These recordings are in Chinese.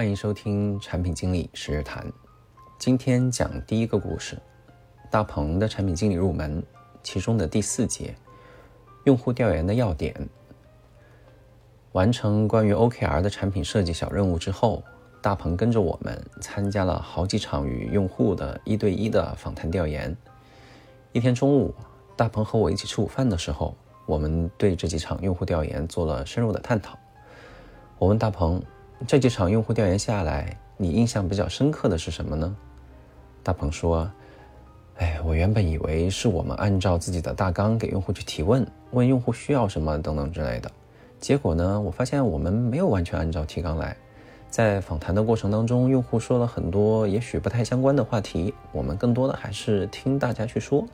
欢迎收听产品经理十日谈。今天讲第一个故事，大鹏的产品经理入门，其中的第四节，用户调研的要点。完成关于 OKR 的产品设计小任务之后，大鹏跟着我们参加了好几场与用户的一对一的访谈调研。一天中午，大鹏和我一起吃午饭的时候，我们对这几场用户调研做了深入的探讨。我问大鹏。这几场用户调研下来，你印象比较深刻的是什么呢？大鹏说：“哎，我原本以为是我们按照自己的大纲给用户去提问，问用户需要什么等等之类的。结果呢，我发现我们没有完全按照提纲来。在访谈的过程当中，用户说了很多也许不太相关的话题，我们更多的还是听大家去说。”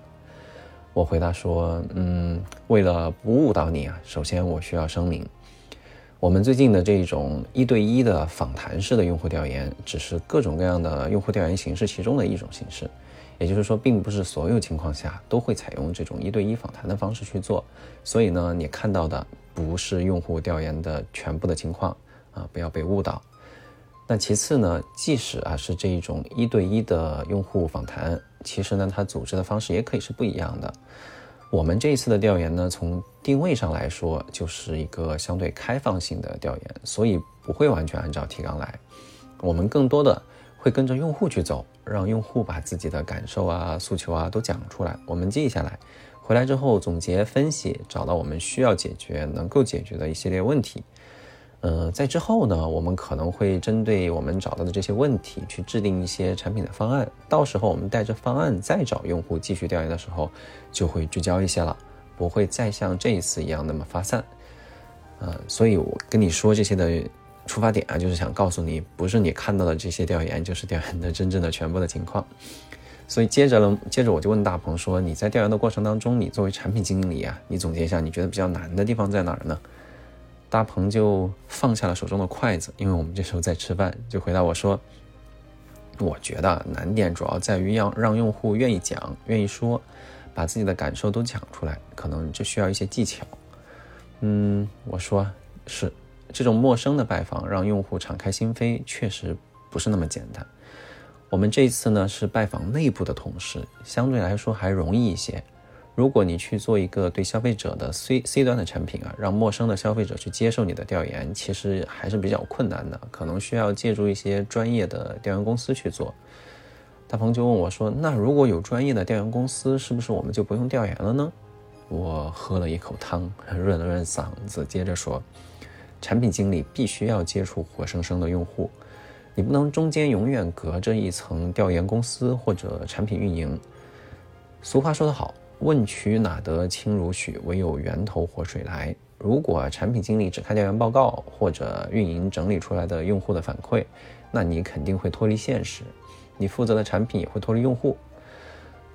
我回答说：“嗯，为了不误导你啊，首先我需要声明。”我们最近的这种一对一的访谈式的用户调研，只是各种各样的用户调研形式其中的一种形式，也就是说，并不是所有情况下都会采用这种一对一访谈的方式去做。所以呢，你看到的不是用户调研的全部的情况啊，不要被误导。那其次呢，即使啊是这一种一对一的用户访谈，其实呢，它组织的方式也可以是不一样的。我们这一次的调研呢，从定位上来说，就是一个相对开放性的调研，所以不会完全按照提纲来。我们更多的会跟着用户去走，让用户把自己的感受啊、诉求啊都讲出来，我们记下来，回来之后总结分析，找到我们需要解决、能够解决的一系列问题。呃，在之后呢，我们可能会针对我们找到的这些问题去制定一些产品的方案。到时候我们带着方案再找用户继续调研的时候，就会聚焦一些了，不会再像这一次一样那么发散。呃，所以我跟你说这些的出发点啊，就是想告诉你，不是你看到的这些调研就是调研的真正的全部的情况。所以接着呢，接着我就问大鹏说：“你在调研的过程当中，你作为产品经理啊，你总结一下，你觉得比较难的地方在哪儿呢？”大鹏就放下了手中的筷子，因为我们这时候在吃饭，就回答我说：“我觉得难点主要在于要让用户愿意讲、愿意说，把自己的感受都讲出来，可能这需要一些技巧。”嗯，我说是，这种陌生的拜访让用户敞开心扉，确实不是那么简单。我们这次呢是拜访内部的同事，相对来说还容易一些。如果你去做一个对消费者的 C C 端的产品啊，让陌生的消费者去接受你的调研，其实还是比较困难的，可能需要借助一些专业的调研公司去做。大鹏就问我说：“那如果有专业的调研公司，是不是我们就不用调研了呢？”我喝了一口汤，润了润嗓子，接着说：“产品经理必须要接触活生生的用户，你不能中间永远隔着一层调研公司或者产品运营。俗话说得好。”问渠哪得清如许？唯有源头活水来。如果产品经理只看调研报告或者运营整理出来的用户的反馈，那你肯定会脱离现实，你负责的产品也会脱离用户。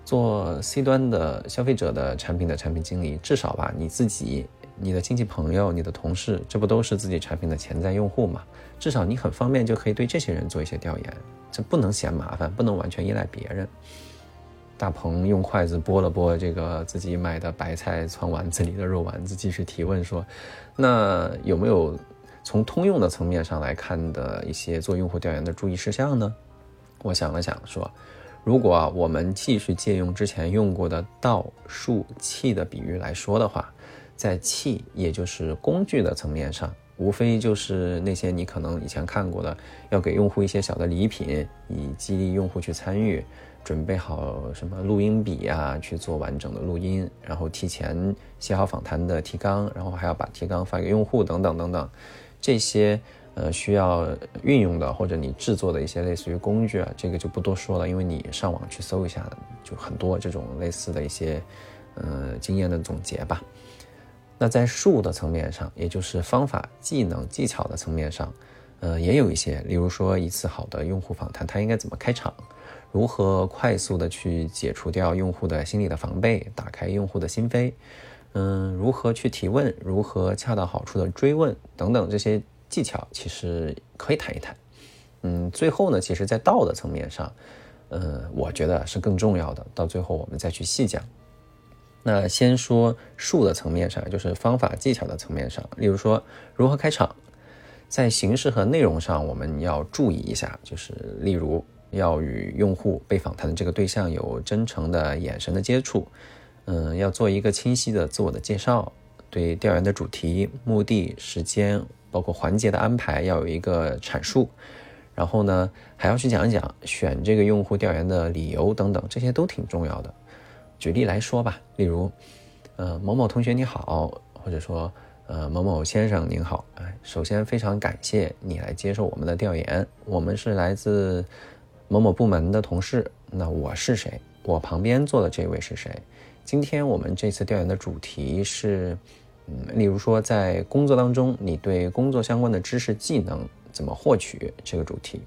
做 C 端的消费者的产品的产品经理，至少吧，你自己、你的亲戚朋友、你的同事，这不都是自己产品的潜在用户吗？至少你很方便就可以对这些人做一些调研，这不能嫌麻烦，不能完全依赖别人。大鹏用筷子拨了拨这个自己买的白菜汆丸子里的肉丸子，继续提问说：“那有没有从通用的层面上来看的一些做用户调研的注意事项呢？”我想了想说：“如果我们继续借用之前用过的道、术、器的比喻来说的话，在器也就是工具的层面上，无非就是那些你可能以前看过的，要给用户一些小的礼品，以激励用户去参与。”准备好什么录音笔呀，去做完整的录音，然后提前写好访谈的提纲，然后还要把提纲发给用户，等等等等，这些呃需要运用的或者你制作的一些类似于工具啊，这个就不多说了，因为你上网去搜一下，就很多这种类似的一些呃经验的总结吧。那在术的层面上，也就是方法、技能、技巧的层面上，呃，也有一些，例如说一次好的用户访谈，它应该怎么开场？如何快速的去解除掉用户的心理的防备，打开用户的心扉？嗯，如何去提问？如何恰到好处的追问？等等这些技巧，其实可以谈一谈。嗯，最后呢，其实，在道的层面上，呃，我觉得是更重要的。到最后，我们再去细讲。那先说术的层面上，就是方法技巧的层面上，例如说如何开场。在形式和内容上，我们要注意一下，就是例如要与用户被访谈的这个对象有真诚的眼神的接触，嗯，要做一个清晰的自我的介绍，对调研的主题、目的、时间，包括环节的安排要有一个阐述，然后呢，还要去讲一讲选这个用户调研的理由等等，这些都挺重要的。举例来说吧，例如，呃，某某同学你好，或者说。呃，某某先生您好，哎，首先非常感谢你来接受我们的调研。我们是来自某某部门的同事。那我是谁？我旁边坐的这位是谁？今天我们这次调研的主题是，嗯，例如说在工作当中，你对工作相关的知识技能怎么获取这个主题。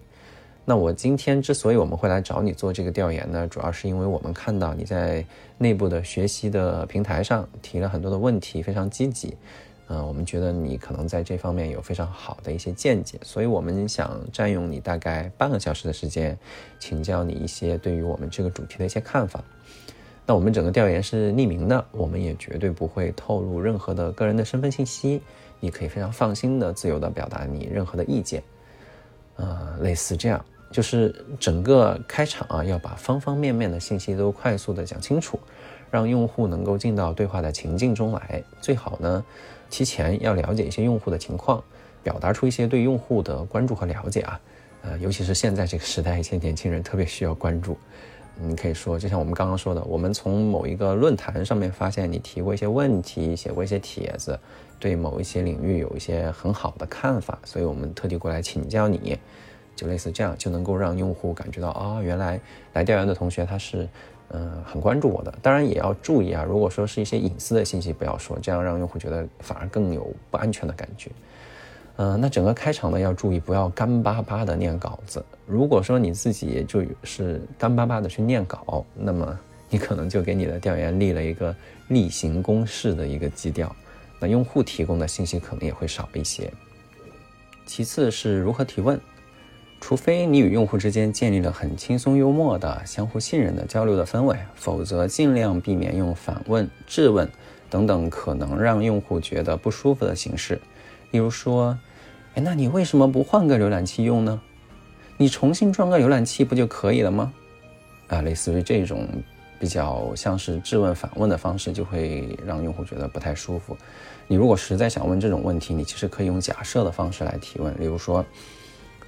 那我今天之所以我们会来找你做这个调研呢，主要是因为我们看到你在内部的学习的平台上提了很多的问题，非常积极。嗯，我们觉得你可能在这方面有非常好的一些见解，所以我们想占用你大概半个小时的时间，请教你一些对于我们这个主题的一些看法。那我们整个调研是匿名的，我们也绝对不会透露任何的个人的身份信息，你可以非常放心的、自由的表达你任何的意见。呃，类似这样，就是整个开场啊，要把方方面面的信息都快速的讲清楚，让用户能够进到对话的情境中来，最好呢。提前要了解一些用户的情况，表达出一些对用户的关注和了解啊，呃，尤其是现在这个时代，一些年轻人特别需要关注。你可以说，就像我们刚刚说的，我们从某一个论坛上面发现你提过一些问题，写过一些帖子，对某一些领域有一些很好的看法，所以我们特地过来请教你，就类似这样，就能够让用户感觉到啊，原来来调研的同学他是。嗯，很关注我的，当然也要注意啊。如果说是一些隐私的信息，不要说，这样让用户觉得反而更有不安全的感觉。嗯，那整个开场呢，要注意不要干巴巴的念稿子。如果说你自己就是干巴巴的去念稿，那么 你可能就给你的调研立了一个例行公事的一个基调，那用户提供的信息可能也会少一些。其次是如何提问。除非你与用户之间建立了很轻松幽默的、相互信任的交流的氛围，否则尽量避免用反问、质问等等可能让用户觉得不舒服的形式。例如说：“哎，那你为什么不换个浏览器用呢？你重新装个浏览器不就可以了吗？”啊，类似于这种比较像是质问反问的方式，就会让用户觉得不太舒服。你如果实在想问这种问题，你其实可以用假设的方式来提问，例如说。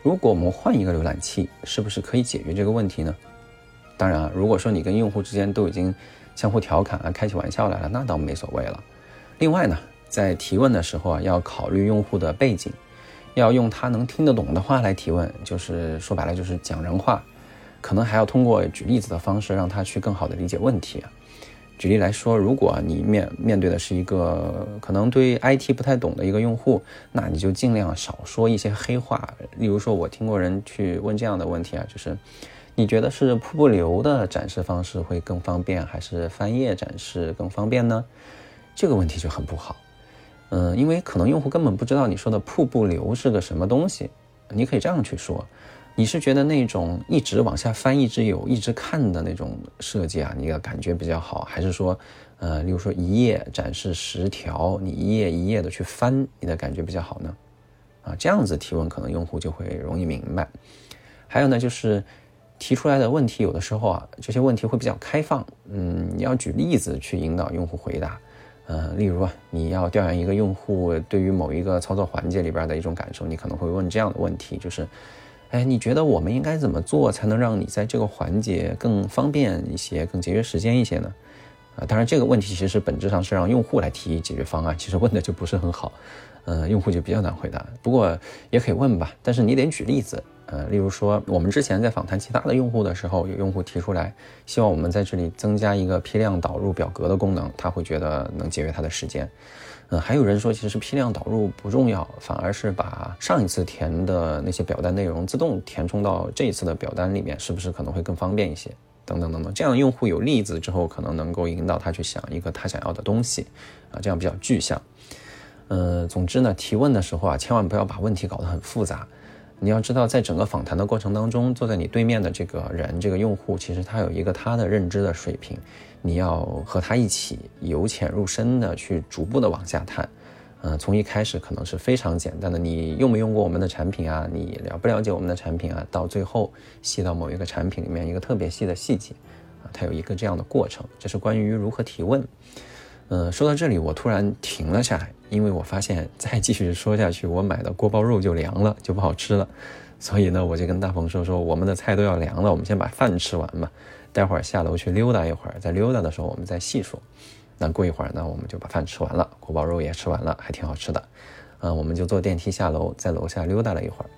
如果我们换一个浏览器，是不是可以解决这个问题呢？当然啊，如果说你跟用户之间都已经相互调侃啊、开起玩笑来了，那倒没所谓了。另外呢，在提问的时候啊，要考虑用户的背景，要用他能听得懂的话来提问，就是说白了就是讲人话，可能还要通过举例子的方式让他去更好的理解问题啊。举例来说，如果你面面对的是一个可能对 IT 不太懂的一个用户，那你就尽量少说一些黑话。例如说，我听过人去问这样的问题啊，就是你觉得是瀑布流的展示方式会更方便，还是翻页展示更方便呢？这个问题就很不好。嗯，因为可能用户根本不知道你说的瀑布流是个什么东西。你可以这样去说。你是觉得那种一直往下翻，一直有，一直看的那种设计啊，你的感觉比较好，还是说，呃，例如说一页展示十条，你一页一页的去翻，你的感觉比较好呢？啊，这样子提问可能用户就会容易明白。还有呢，就是提出来的问题有的时候啊，这些问题会比较开放，嗯，你要举例子去引导用户回答，呃，例如啊，你要调研一个用户对于某一个操作环节里边的一种感受，你可能会问这样的问题，就是。哎，你觉得我们应该怎么做才能让你在这个环节更方便一些、更节约时间一些呢？啊，当然这个问题其实本质上是让用户来提解决方案，其实问的就不是很好，嗯，用户就比较难回答。不过也可以问吧，但是你得举例子，呃，例如说我们之前在访谈其他的用户的时候，有用户提出来希望我们在这里增加一个批量导入表格的功能，他会觉得能节约他的时间。嗯，还有人说，其实批量导入不重要，反而是把上一次填的那些表单内容自动填充到这一次的表单里面，是不是可能会更方便一些？等等等等，这样用户有例子之后，可能能够引导他去想一个他想要的东西，啊，这样比较具象。呃，总之呢，提问的时候啊，千万不要把问题搞得很复杂。你要知道，在整个访谈的过程当中，坐在你对面的这个人，这个用户，其实他有一个他的认知的水平。你要和他一起由浅入深的去逐步的往下探，嗯，从一开始可能是非常简单的，你用没用过我们的产品啊？你了不了解我们的产品啊？到最后细到某一个产品里面一个特别细的细节啊，它有一个这样的过程。这是关于如何提问。嗯，说到这里我突然停了下来，因为我发现再继续说下去，我买的锅包肉就凉了，就不好吃了。所以呢，我就跟大鹏说说，我们的菜都要凉了，我们先把饭吃完吧。待会儿下楼去溜达一会儿，在溜达的时候我们再细说。那过一会儿呢，我们就把饭吃完了，锅包肉也吃完了，还挺好吃的。嗯，我们就坐电梯下楼，在楼下溜达了一会儿。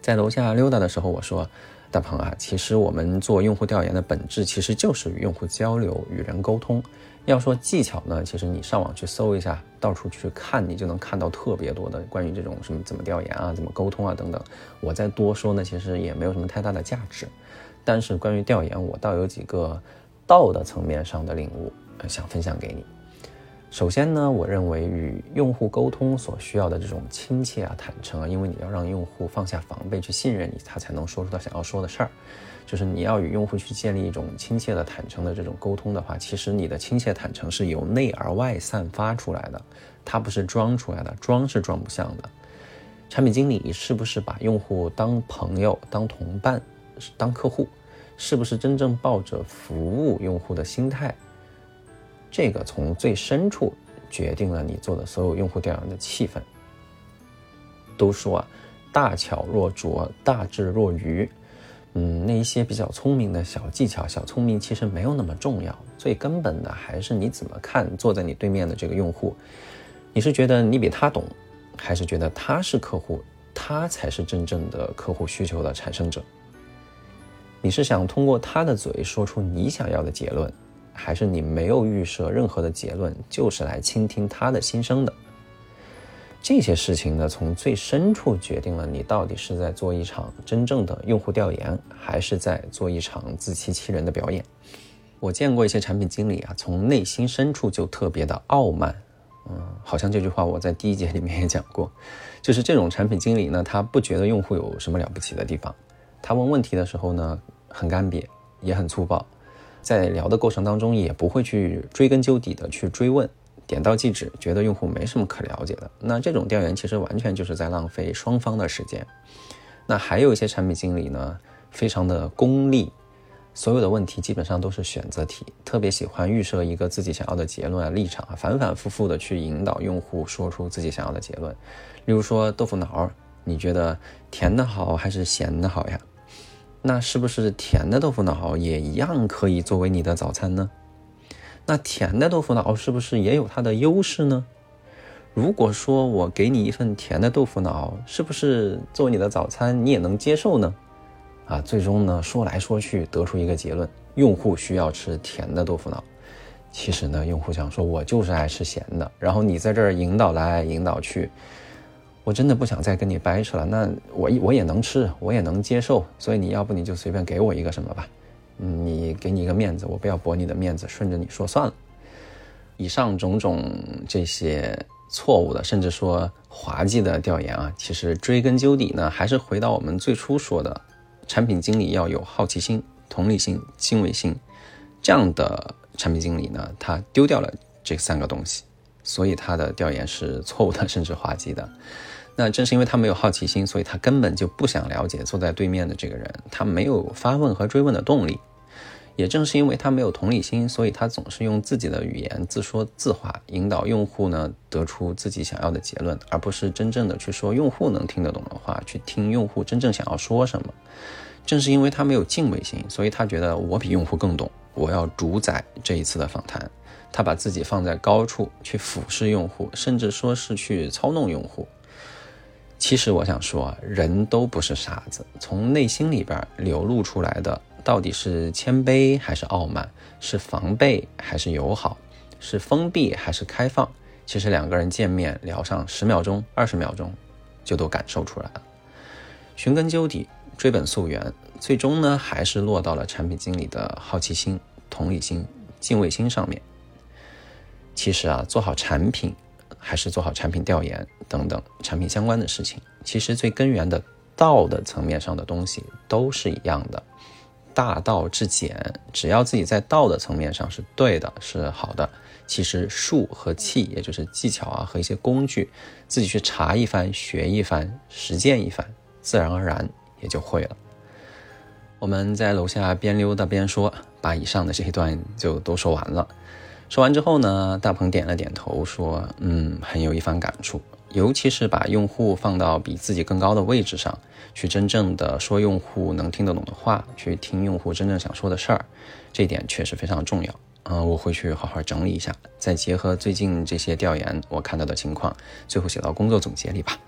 在楼下溜达的时候，我说：“大鹏啊，其实我们做用户调研的本质其实就是与用户交流、与人沟通。要说技巧呢，其实你上网去搜一下，到处去看，你就能看到特别多的关于这种什么怎么调研啊、怎么沟通啊等等。我再多说呢，其实也没有什么太大的价值。但是关于调研，我倒有几个道的层面上的领悟。”想分享给你。首先呢，我认为与用户沟通所需要的这种亲切啊、坦诚啊，因为你要让用户放下防备去信任你，他才能说出他想要说的事儿。就是你要与用户去建立一种亲切的、坦诚的这种沟通的话，其实你的亲切坦诚是由内而外散发出来的，它不是装出来的，装是装不像的。产品经理是不是把用户当朋友、当同伴、当客户？是不是真正抱着服务用户的心态？这个从最深处决定了你做的所有用户调研的气氛。都说啊，大巧若拙，大智若愚。嗯，那一些比较聪明的小技巧、小聪明其实没有那么重要。最根本的还是你怎么看坐在你对面的这个用户。你是觉得你比他懂，还是觉得他是客户，他才是真正的客户需求的产生者？你是想通过他的嘴说出你想要的结论？还是你没有预设任何的结论，就是来倾听他的心声的。这些事情呢，从最深处决定了你到底是在做一场真正的用户调研，还是在做一场自欺欺人的表演。我见过一些产品经理啊，从内心深处就特别的傲慢。嗯，好像这句话我在第一节里面也讲过，就是这种产品经理呢，他不觉得用户有什么了不起的地方，他问问题的时候呢，很干瘪，也很粗暴。在聊的过程当中，也不会去追根究底的去追问，点到即止，觉得用户没什么可了解的。那这种调研其实完全就是在浪费双方的时间。那还有一些产品经理呢，非常的功利，所有的问题基本上都是选择题，特别喜欢预设一个自己想要的结论啊、立场啊，反反复复的去引导用户说出自己想要的结论。例如说豆腐脑，你觉得甜的好还是咸的好呀？那是不是甜的豆腐脑也一样可以作为你的早餐呢？那甜的豆腐脑是不是也有它的优势呢？如果说我给你一份甜的豆腐脑，是不是作为你的早餐你也能接受呢？啊，最终呢说来说去得出一个结论：用户需要吃甜的豆腐脑。其实呢，用户想说我就是爱吃咸的，然后你在这儿引导来引导去。我真的不想再跟你掰扯了，那我我也能吃，我也能接受，所以你要不你就随便给我一个什么吧，嗯，你给你一个面子，我不要驳你的面子，顺着你说算了。以上种种这些错误的，甚至说滑稽的调研啊，其实追根究底呢，还是回到我们最初说的，产品经理要有好奇心、同理心、敬畏心，这样的产品经理呢，他丢掉了这三个东西，所以他的调研是错误的，甚至滑稽的。那正是因为他没有好奇心，所以他根本就不想了解坐在对面的这个人，他没有发问和追问的动力。也正是因为他没有同理心，所以他总是用自己的语言自说自话，引导用户呢得出自己想要的结论，而不是真正的去说用户能听得懂的话，去听用户真正想要说什么。正是因为他没有敬畏心，所以他觉得我比用户更懂，我要主宰这一次的访谈。他把自己放在高处去俯视用户，甚至说是去操弄用户。其实我想说，人都不是傻子，从内心里边流露出来的，到底是谦卑还是傲慢，是防备还是友好，是封闭还是开放？其实两个人见面聊上十秒钟、二十秒钟，就都感受出来了。寻根究底，追本溯源，最终呢，还是落到了产品经理的好奇心、同理心、敬畏心上面。其实啊，做好产品。还是做好产品调研等等产品相关的事情，其实最根源的道的层面上的东西都是一样的。大道至简，只要自己在道的层面上是对的，是好的，其实术和器，也就是技巧啊和一些工具，自己去查一番、学一番、实践一番，自然而然也就会了。我们在楼下边溜达边说，把以上的这一段就都说完了。说完之后呢，大鹏点了点头，说：“嗯，很有一番感触。尤其是把用户放到比自己更高的位置上，去真正的说用户能听得懂的话，去听用户真正想说的事儿，这点确实非常重要。嗯，我会去好好整理一下，再结合最近这些调研我看到的情况，最后写到工作总结里吧。”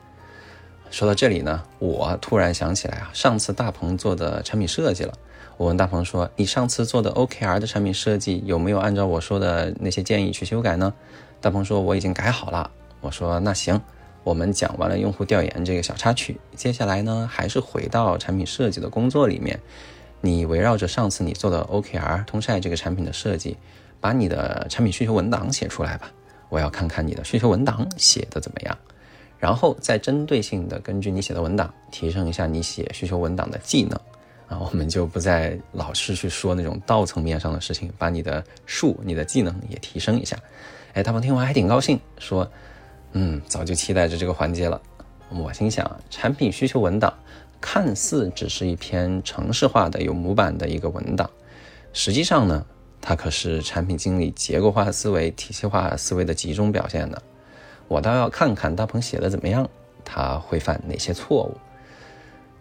说到这里呢，我突然想起来啊，上次大鹏做的产品设计了。我问大鹏说：“你上次做的 OKR 的产品设计有没有按照我说的那些建议去修改呢？”大鹏说：“我已经改好了。”我说：“那行，我们讲完了用户调研这个小插曲，接下来呢，还是回到产品设计的工作里面。你围绕着上次你做的 OKR 通晒这个产品的设计，把你的产品需求文档写出来吧。我要看看你的需求文档写的怎么样。”然后再针对性的根据你写的文档提升一下你写需求文档的技能啊，我们就不再老是去说那种道层面上的事情，把你的术、你的技能也提升一下。哎，大鹏听完还挺高兴，说：“嗯，早就期待着这个环节了。”我心想，产品需求文档看似只是一篇程式化的有模板的一个文档，实际上呢，它可是产品经理结构化思维、体系化思维的集中表现呢。我倒要看看大鹏写的怎么样，他会犯哪些错误？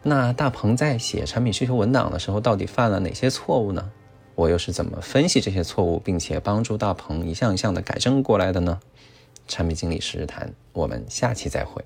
那大鹏在写产品需求文档的时候，到底犯了哪些错误呢？我又是怎么分析这些错误，并且帮助大鹏一项一项的改正过来的呢？产品经理实时谈，我们下期再会。